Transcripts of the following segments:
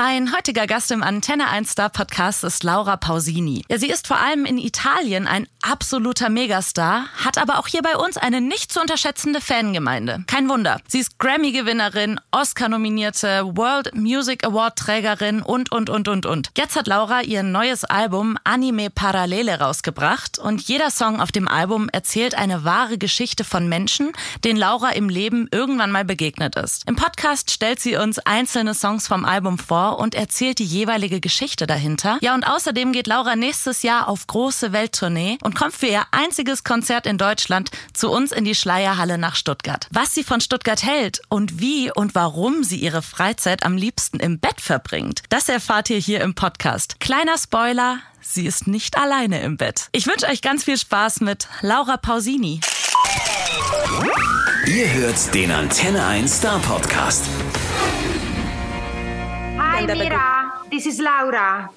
Mein heutiger Gast im Antenne 1 Star Podcast ist Laura Pausini. Ja, sie ist vor allem in Italien ein absoluter Megastar, hat aber auch hier bei uns eine nicht zu unterschätzende Fangemeinde. Kein Wunder. Sie ist Grammy-Gewinnerin, Oscar-nominierte, World Music Award-Trägerin und, und, und, und, und. Jetzt hat Laura ihr neues Album Anime Parallele rausgebracht und jeder Song auf dem Album erzählt eine wahre Geschichte von Menschen, denen Laura im Leben irgendwann mal begegnet ist. Im Podcast stellt sie uns einzelne Songs vom Album vor und erzählt die jeweilige Geschichte dahinter. Ja, und außerdem geht Laura nächstes Jahr auf große Welttournee und kommt für ihr einziges Konzert in Deutschland zu uns in die Schleierhalle nach Stuttgart. Was sie von Stuttgart hält und wie und warum sie ihre Freizeit am liebsten im Bett verbringt, das erfahrt ihr hier im Podcast. Kleiner Spoiler, sie ist nicht alleine im Bett. Ich wünsche euch ganz viel Spaß mit Laura Pausini. Ihr hört den Antenne 1 Star Podcast. Hi, Mira. This is Laura.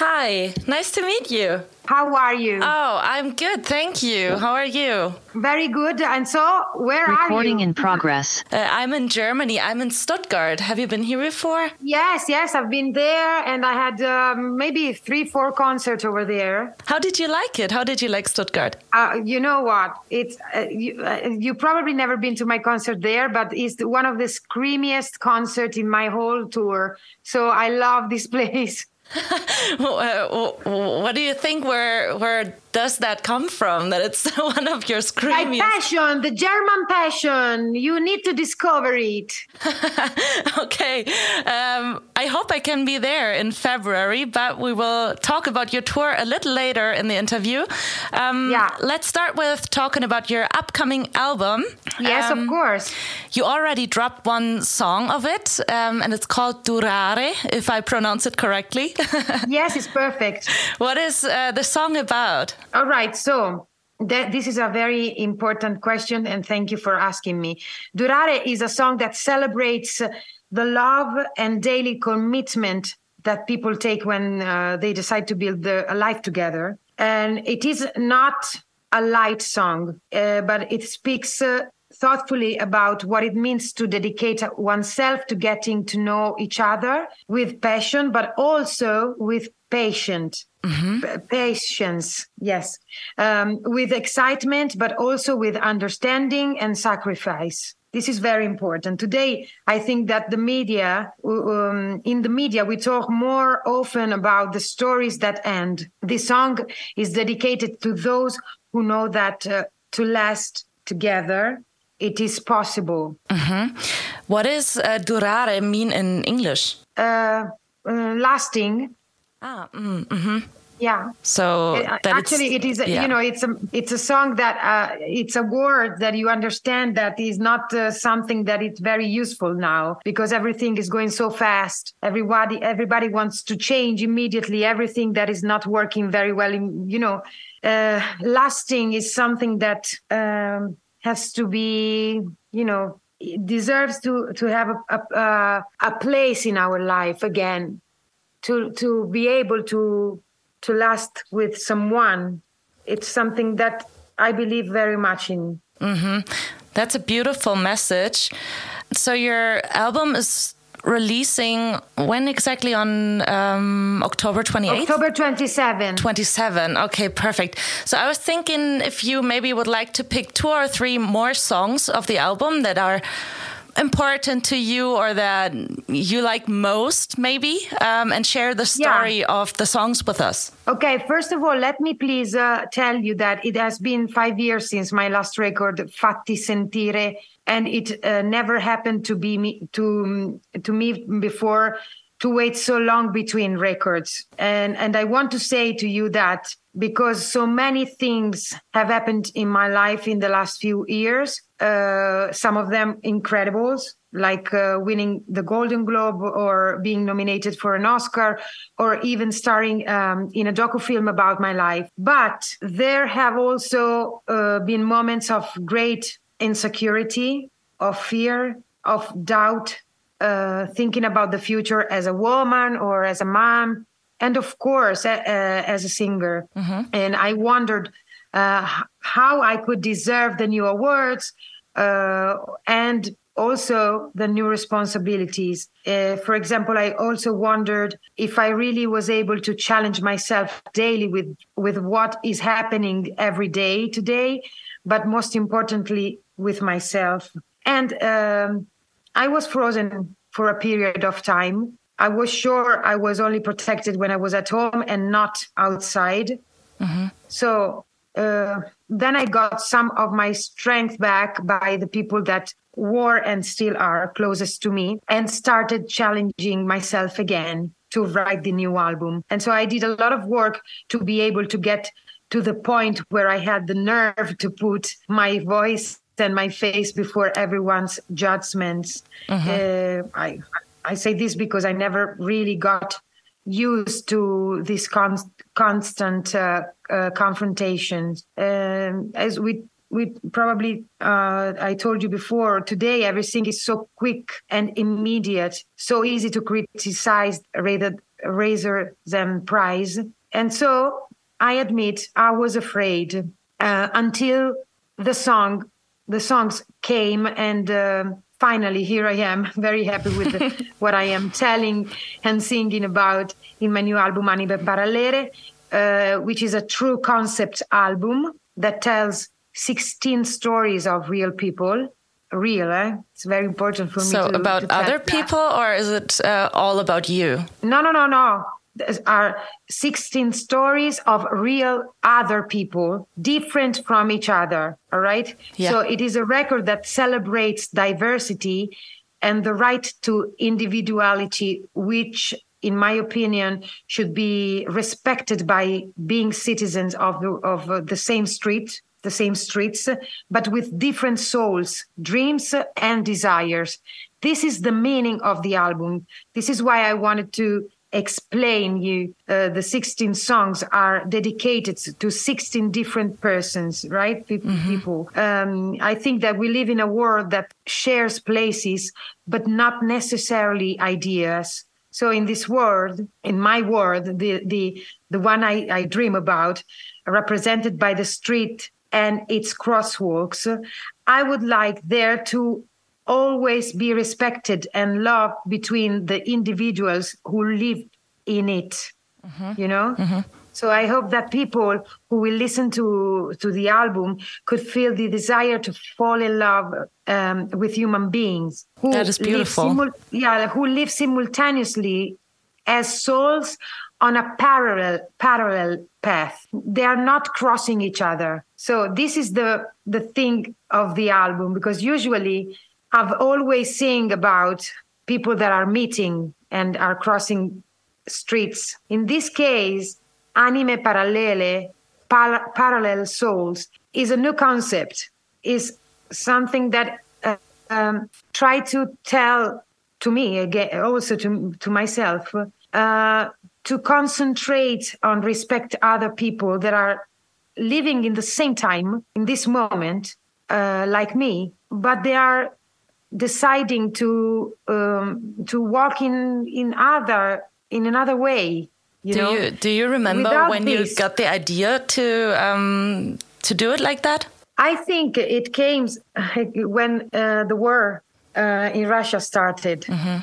Hi, nice to meet you. How are you? Oh, I'm good, thank you. How are you? Very good. And so, where Recording are you? Recording in progress. Uh, I'm in Germany. I'm in Stuttgart. Have you been here before? yes, yes, I've been there, and I had um, maybe three, four concerts over there. How did you like it? How did you like Stuttgart? Uh, you know what? It's uh, you, uh, you probably never been to my concert there, but it's one of the screamiest concerts in my whole tour. So I love this place. Uh, what do you think? Where where does that come from? That it's one of your My passion, the German passion. You need to discover it. okay, um, I hope I can be there in February, but we will talk about your tour a little later in the interview. Um, Yeah. Let's start with talking about your upcoming album. Yes, Um, of course. You already dropped one song of it, um, and it's called Durare, if I pronounce it correctly. yes, it's perfect. what is uh, the song about? All right. So that, this is a very important question, and thank you for asking me. Durare is a song that celebrates the love and daily commitment that people take when uh, they decide to build the, a life together. And it is not a light song, uh, but it speaks. Uh, thoughtfully about what it means to dedicate oneself to getting to know each other with passion, but also with patience. P- patience, yes, um, with excitement, but also with understanding and sacrifice. This is very important. Today, I think that the media, um, in the media, we talk more often about the stories that end. This song is dedicated to those who know that uh, to last together, it is possible. What does uh, durare mean in English? Uh, uh, lasting, Ah, mm, hmm yeah. so Uh, that actually it is yeah. you know it's a it's a song that uh, it's a word that you understand that is not uh, something that it's very useful now because everything is going so fast everybody everybody wants to change immediately everything that is not working very well in, you know uh, lasting is something that um, has to be you know deserves to to have a, a, a, a place in our life again to to be able to to last with someone it's something that i believe very much in Mm-hmm. That's a beautiful message. So your album is releasing when exactly on um, October 28th? october 27 27. Okay, perfect. So I was thinking if you maybe would like to pick two or three more songs of the album that are important to you or that you like most, maybe, um, and share the story of the songs with us. okay first of all let me please uh, tell you that it has been five years since my last record fatti sentire and it uh, never happened to be me to to me before to wait so long between records. And and i want to say to you that because so many things have happened in my life in the last few years uh, some of them incredible, like uh, winning the golden globe or being nominated for an oscar or even starring um, in a docu-film about my life. But there have also uh, been moments of great insecurity of fear of doubt uh, thinking about the future as a woman or as a mom, and of course uh, as a singer. And I wondered uh, how I could deserve the new awards, uh, and also the new responsibilities. Uh, for example, I also wondered if I really was able to challenge myself daily with with what is happening every day today, but most importantly with myself. And um, I was frozen for a period of time. I was sure I was only protected when I was at home and not outside. Mm-hmm. So uh, then I got some of my strength back by the people that were and still are closest to me and started challenging myself again to write the new album. And so I did a lot of work to be able to get to the point where I had the nerve to put my voice my face before everyone's judgments. Mm-hmm. Uh, I I say this because I never really got used to this con- constant uh, uh, confrontations. Um, as we we probably uh, I told you before today everything is so quick and immediate, so easy to criticize rather rather than praise. And so I admit I was afraid uh, until the song the songs came and uh, finally here I am, very happy with the, what I am telling and singing about in my new album Anime Parallele, uh, which is a true concept album that tells 16 stories of real people. Real, eh? It's very important for me. So to, about to other that. people, or is it uh, all about you? No, no, no, no are 16 stories of real other people different from each other all right? Yeah. so it is a record that celebrates diversity and the right to individuality which in my opinion should be respected by being citizens of the, of uh, the same street the same streets but with different souls dreams and desires. This is the meaning of the album. This is why i wanted to explain you uh, the 16 songs are dedicated to 16 different persons right mm-hmm. people um, i think that we live in a world that shares places but not necessarily ideas so in this world in my world the the the one i, I dream about represented by the street and its crosswalks i would like there to always be respected and loved between the individuals who live in it mm-hmm. you know mm-hmm. so i hope that people who will listen to to the album could feel the desire to fall in love um, with human beings who that is beautiful simul- yeah who live simultaneously as souls on a parallel parallel path they are not crossing each other so this is the the thing of the album because usually I've always seen about people that are meeting and are crossing streets. In this case, anime parallele, par- parallel souls, is a new concept. Is something that uh, um, try to tell to me again, also to to myself, uh, to concentrate on respect other people that are living in the same time in this moment, uh, like me, but they are deciding to um, to walk in in other in another way. You do know? you do you remember Without when this, you got the idea to um, to do it like that? I think it came when uh, the war uh, in Russia started. Mm-hmm.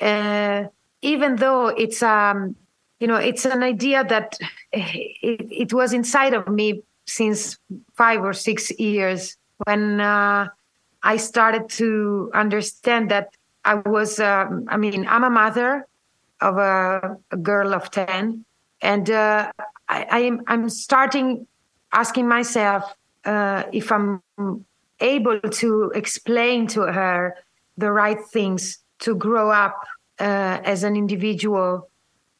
Uh, even though it's um, you know it's an idea that it, it, was inside of me since five or six years when uh, I started to understand that I was, um, I mean, I'm a mother of a, a girl of 10. And uh, I, I'm, I'm starting asking myself uh, if I'm able to explain to her the right things to grow up uh, as an individual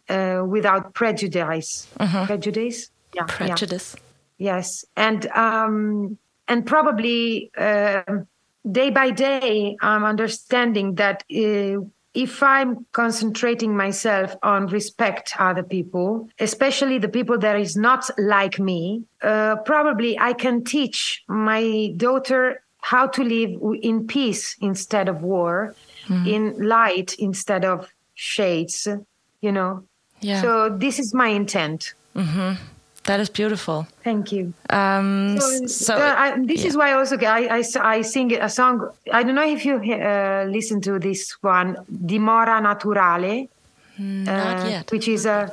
uh, without prejudice. Mm-hmm. Prejudice? Yeah. Prejudice. Yeah. Yes. And, um, and probably um, day by day, I'm understanding that uh, if I'm concentrating myself on respect other people, especially the people that is not like me, uh, probably I can teach my daughter how to live in peace instead of war, mm-hmm. in light instead of shades, you know. Yeah. So this is my intent. Mm-hmm. That is beautiful. Thank you. Um, So, so uh, I, this yeah. is why also I I sing a song. I don't know if you uh, listen to this one, Dimora Naturale, not uh, yet. which is a,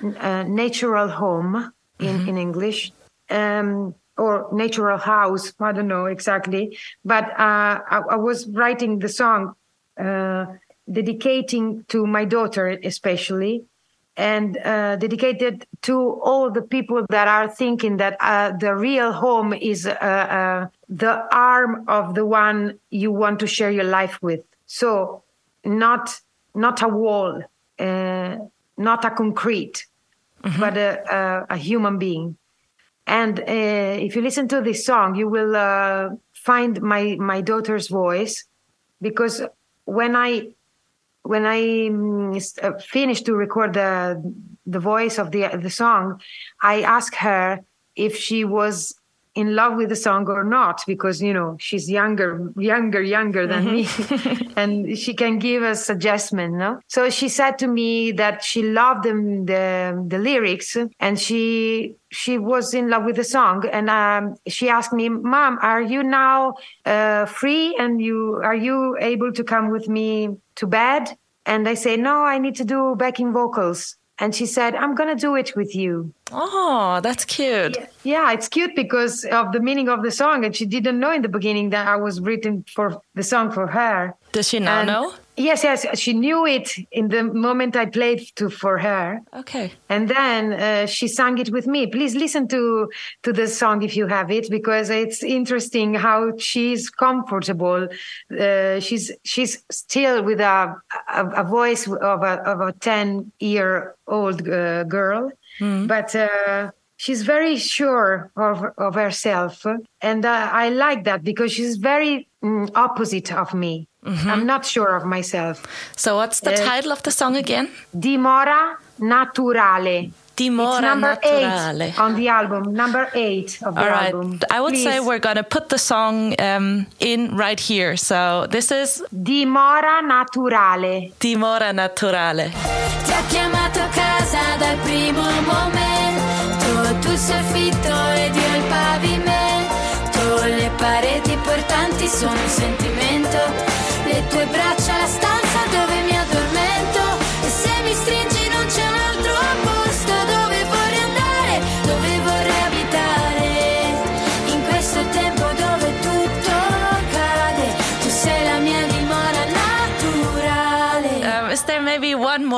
a natural home in, in English, um, or natural house. I don't know exactly. But uh, I, I was writing the song uh, dedicating to my daughter, especially. And uh, dedicated to all the people that are thinking that uh, the real home is uh, uh, the arm of the one you want to share your life with. So, not not a wall, uh, not a concrete, but a, a, a human being. And uh, if you listen to this song, you will uh, find my my daughter's voice, because when I when I mm, uh, finished to record the the voice of the the song, I asked her if she was in love with the song or not because you know she's younger younger younger than me. And she can give us adjustment no? So she said to me that she loved them, the the lyrics and she she was in love with the song. And um, she asked me mom are you now uh, free? And you are you able to come with me to bed? And i say no i need to do backing vocals and she said i'm gonna do it with you Oh, that's cute. yeah, it's cute because of the meaning of the song, and she didn't know in the beginning that I was written for the song for her. Does she now And- know? Yes, yes, she knew it in the moment I played to for her, Okay. and then uh, she sang it with me. Please listen to to the song if you have it, because it's interesting how she's comfortable. Uh, she's she's still with a a, a voice of a of a ten year old uh, girl, but. Uh, She's very sure of, of herself, and uh, I like that because she's very mm, opposite of me. I'm not sure of myself. So what's the Uh, title of the song again? Dimora naturale. Number naturale. eight on the album. Number eight of the All right. album. I would say Please. we're going to put the song um, in right here. So this is Dimora naturale. Dimora Naturale. Ti ho chiamato a casa dal primo momento Tu sei fitto ed io il pavimento Le pareti portanti sono un sentimento Le tue braccia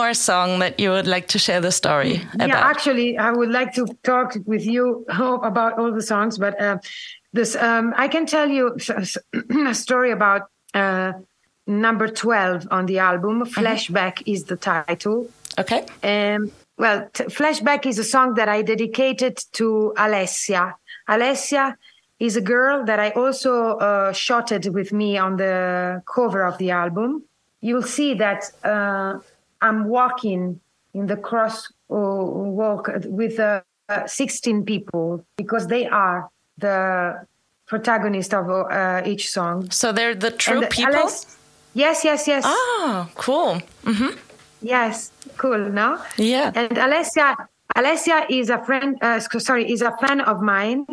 more song that you would like to share the story Yeah, about? actually, I would like to talk with you about all the songs, but uh, this um, I can tell you a story about uh, number twelve on the album. Flashback is the title. okay. Um, well, Flashback is a song that I dedicated to Alessia. Alessia is a girl that I also uh, shotted with me on the cover of the album. You'll see that uh, I'm walking in the cross uh, walk with uh, uh, 16 people because they are the protagonist of uh, each song. So they're the true And people? Aless- yes, yes, yes. Oh, cool. Mm-hmm. Yes, cool. No, Yeah. And Alessia, Alessia is a friend. Uh, sorry, is a fan of mine.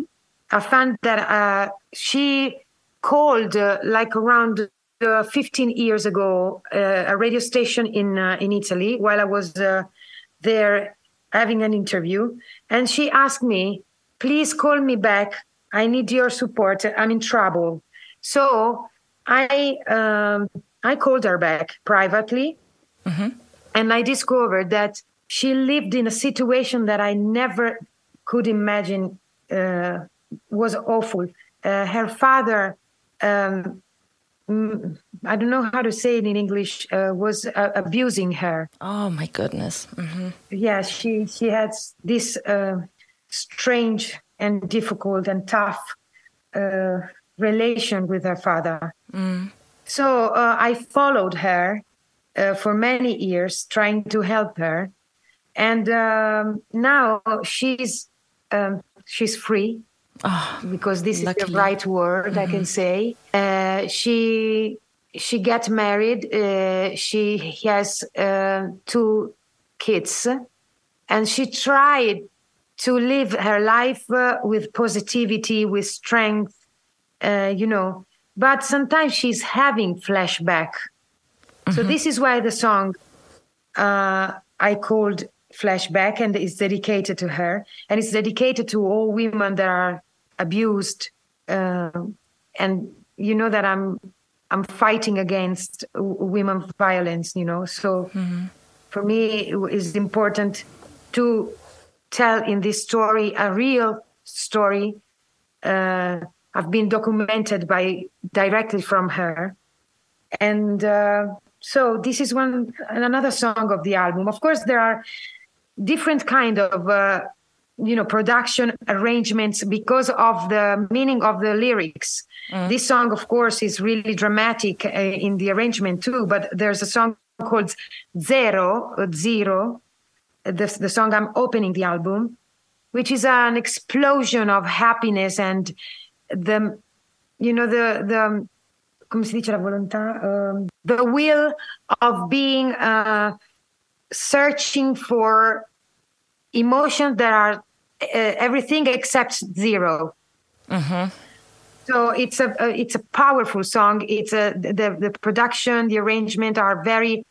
A fan that uh, she called uh, like around uh, 15 years ago, uh, a radio station in uh, in Italy while I was uh, there having an interview, and she asked me, "Please call me back. I need your support. I'm in trouble." So I um, I called her back privately and I discovered that she lived in a situation that I never could imagine uh, was awful. Uh, her father, um, I don't know how to say it in English, uh, was uh, abusing her. Oh, my goodness. hmm Yeah, she she had this uh, strange and difficult and tough uh, relation with her father. So uh, I followed her uh, for many years, trying to help her, and um, now she's um, she's free because this is luckily. the right word I can say. Uh, she she got married. Uh, she has uh, two kids, and she tried to live her life uh, with positivity, with strength, uh, you know. But sometimes she's having flashback. Mm-hmm. So this is why the song uh, I called flashback, and it's dedicated to her, and it's dedicated to all women that are abused, uh, and you know that I'm I'm fighting against women violence. You know, so mm-hmm. for me it is important to tell in this story a real story. Uh, I've been documented by directly from her, and uh, so this is one another song of the album. Of course, there are different kind of uh, you know production arrangements because of the meaning of the lyrics. Mm. This song, of course, is really dramatic uh, in the arrangement too. But there's a song called Zero, Zero, the, the song I'm opening the album, which is an explosion of happiness and the, you know, the, the, come si dice la volontà? Um, the will of being uh, searching for emotions that are everything except 0 mm-hmm. So it's a, a, it's a powerful song. It's a the the production, the arrangement are very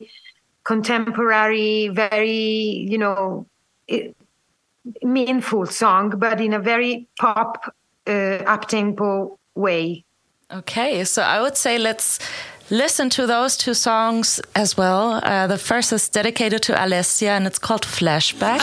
contemporary, very, you know, meaningful song, but in a very pop, uh, up tempo way. Okay, so I would say let's listen to those two songs as well. Uh, the first is dedicated to Alessia and it's called Flashback.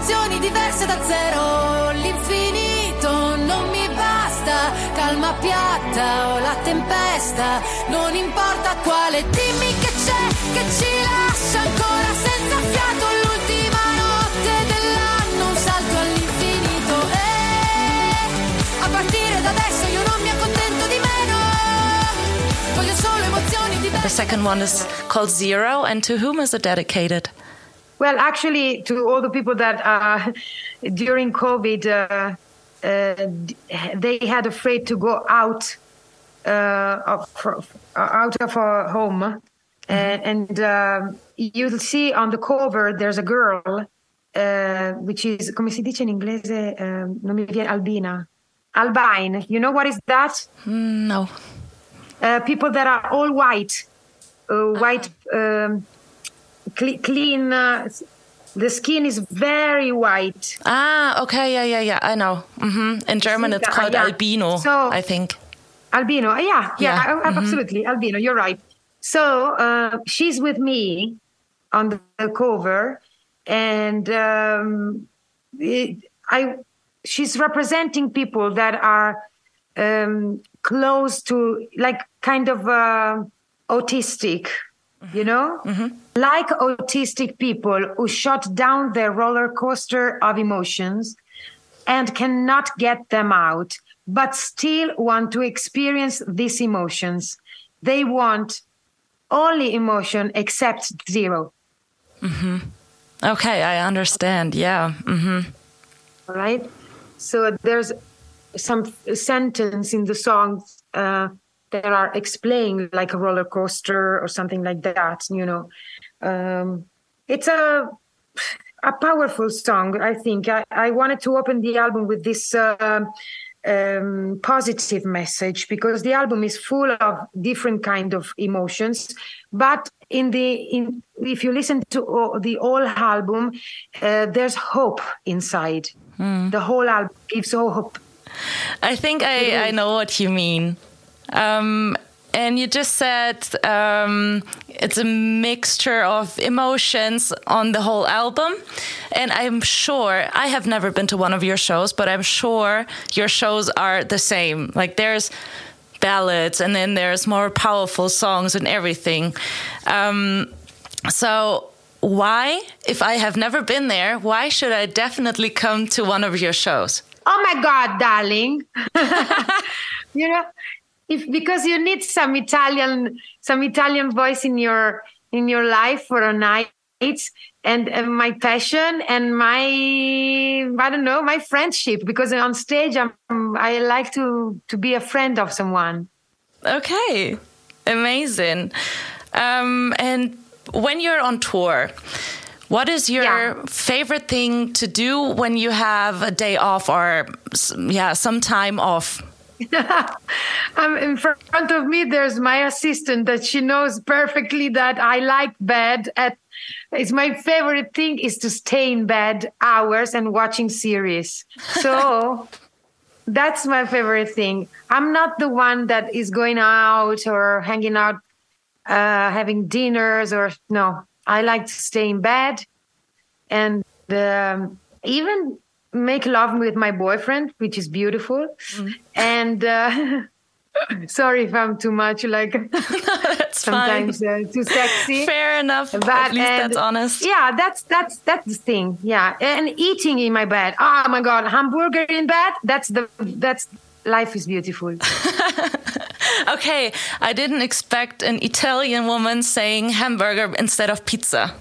Emozioni diverse da zero. L'infinito non mi basta, calma piatta o la tempesta, non importa quale, dimmi che c'è, che ci lascia ancora senza fiato l'ultima notte dell'anno, un salto all'infinito. E a partire da adesso io non mi accontento di meno, voglio solo emozioni diverse. The second one is called Zero, and to whom is it dedicated? Well, actually, to all the people that uh, during COVID uh, uh, they had afraid to go out uh, of, out of our home, mm-hmm. and, and um, you'll see on the cover there's a girl uh, which is come si dice in inglese um, non mi viene albina. Albine. You know what is that? Mm, no. Uh, people that are all white white um, clean. Uh, the skin is very white. Ah, okay, yeah, yeah, yeah. I know. Mm-hmm. In German, it's called yeah. albino. So, I think. Albino, yeah, yeah, yeah. Mm-hmm. absolutely, albino. You're right. So uh, she's with me on the cover, and um, it, I, she's representing people that are um, close to, like, kind of uh, autistic you know? Mm-hmm. Like autistic people who shut down their roller coaster of emotions and cannot get them out, but still want to experience these emotions. They want only emotion except 0 mm-hmm. Okay, I understand. Yeah. Mm-hmm. All right. So there's some sentence in the song uh, that are explained like a roller coaster or something like that you know. Um, it's a a powerful song i think. I, I wanted to open the album with this uh, um, positive message because the album is full of different kind of emotions. But in the in if you listen to the whole album uh, there's hope inside. Mm. the whole album gives hope. I think i i know what you mean um, and you just said um, it's a mixture of emotions on the whole album. And I'm sure, I have never been to one of your shows, but I'm sure your shows are the same. Like there's ballads, and then there's more powerful songs and everything. Um, so, why, if I have never been there, why should I definitely come to one of your shows? Oh my God, darling. you know, if because you need some Italian, some Italian voice in your in your life for a night and uh, my passion and my i don't know my friendship. Because on stage i'm i like to to be a friend of someone. Okay. Amazing. Um, and when you're on tour what is your yeah. favorite thing to do when you have a day off or yeah some time off um, in front of me there's my assistant that she knows perfectly that i like bed at it's my favorite thing is to stay in bed hours and watching series. So that's my favorite thing. I'm not the one that is going out or hanging out, uh, having dinners or no. I like to stay in bed and um, even make love with my boyfriend, which is beautiful. Mm. And uh, Sorry if I'm too much like sometimes uh, too sexy. Fair enough. But, At least and, that's honest. Yeah, that's that's that's the thing. Yeah, and eating in my bed. Oh my god, hamburger in bed. That's the that's life is beautiful. okay, I didn't expect an Italian woman saying hamburger instead of pizza.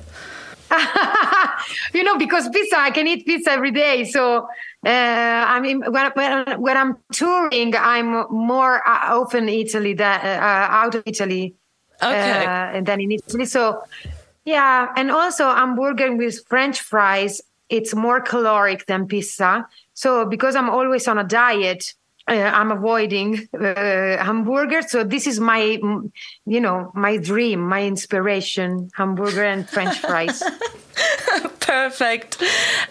you know, because pizza, I can eat pizza every day. So uh, I mean, when, when, when I'm touring, I'm more uh, often Italy than uh, out of Italy okay. uh, than in Italy. So, yeah, and also hamburger with French fries. It's more caloric than pizza. So because I'm always on a diet, I'm avoiding uh, hamburger. So this is my, you know, my dream, my inspiration: hamburger and French fries. Perfect.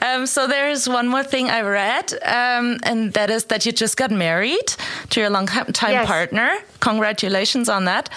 Um, so there is one more thing I read, um, and that is that you just got married to your long-time yes. partner. Congratulations on that.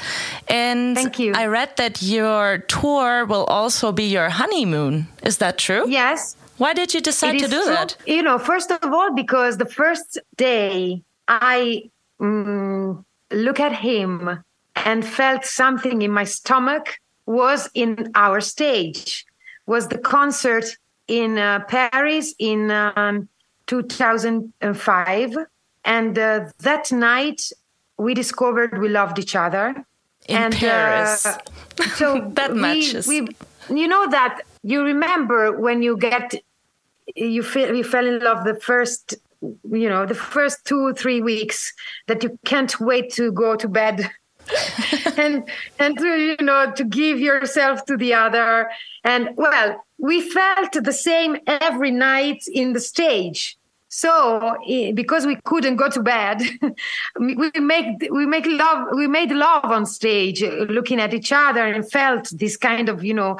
And Thank you. I read that your tour will also be your honeymoon. Is that true? Yes. Why did you decide to do that? You know, first of all, because the first day I mm, look at him and felt something in my stomach was in our stage was the concert in uh, Paris in um, 2005. And uh, that night, we discovered we loved each other. In and, Paris. Uh, so that we, matches. We, you know that you remember when you get you feel you fell in love the first you know the first two three weeks that you can't wait to go to bed and and to you know to give yourself to the other. And well we felt the same every night in the stage. So because we couldn't go to bed we make we make love we made love on stage looking at each other and felt this kind of you know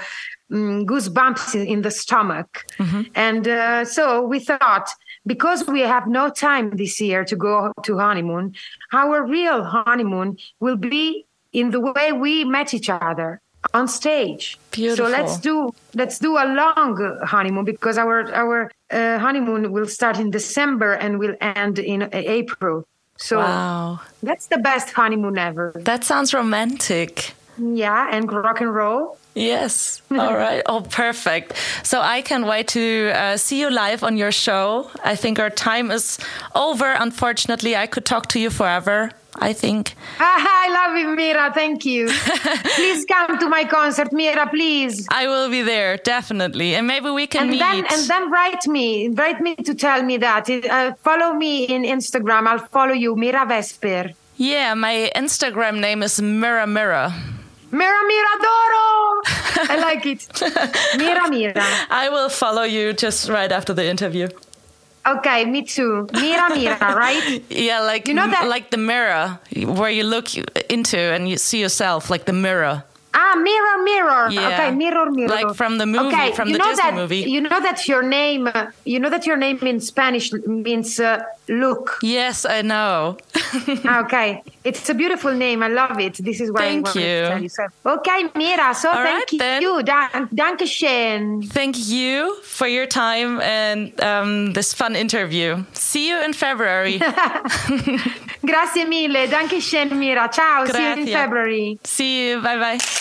mm, goosebumps in the stomach. Mm-hmm. and uh, so we thought because we have no time this year to go to honeymoon, our real honeymoon will be in the way we met each other on stage. Beautiful. So let's do let's do a long honeymoon because our our uh, honeymoon will start in December and will end in April. So wow. that's the best honeymoon ever. That sounds romantic. Yeah, and rock and roll. Yes. All right. Oh, perfect. So I can wait to uh, see you live on your show. I think our time is over. Unfortunately, I could talk to you forever. I think. I love you, Mira. Thank you. please come to my concert, Mira. Please. I will be there definitely, and maybe we can and meet. Then, and then write me, write me to tell me that. Uh, follow me in Instagram. I'll follow you, Mira Vesper. Yeah, my Instagram name is Mira Mira. Mira Miradoro. I like it. Mira Mira. I will follow you just right after the interview. Okay, me too. Mira Mira, right? yeah, like you know that like the mirror where you look into and you see yourself like the mirror. Ah, mirror, mirror. Yeah. Okay, mirror, mirror. Like from the movie, Okay, from you the know Disney that, movie. You know that your name, uh, you know that your name in Spanish means uh, look. Yes, I know. Okay, it's a beautiful name. I love it. This is what Thank I wanted you. to tell you. So, okay, Mira. So All thank right, you. Dan- danke schön. Thank you for your time and um, this fun interview. See you in February. Grazie mille. Danke schön, Mira. Ciao. See you in February. See you. Bye bye.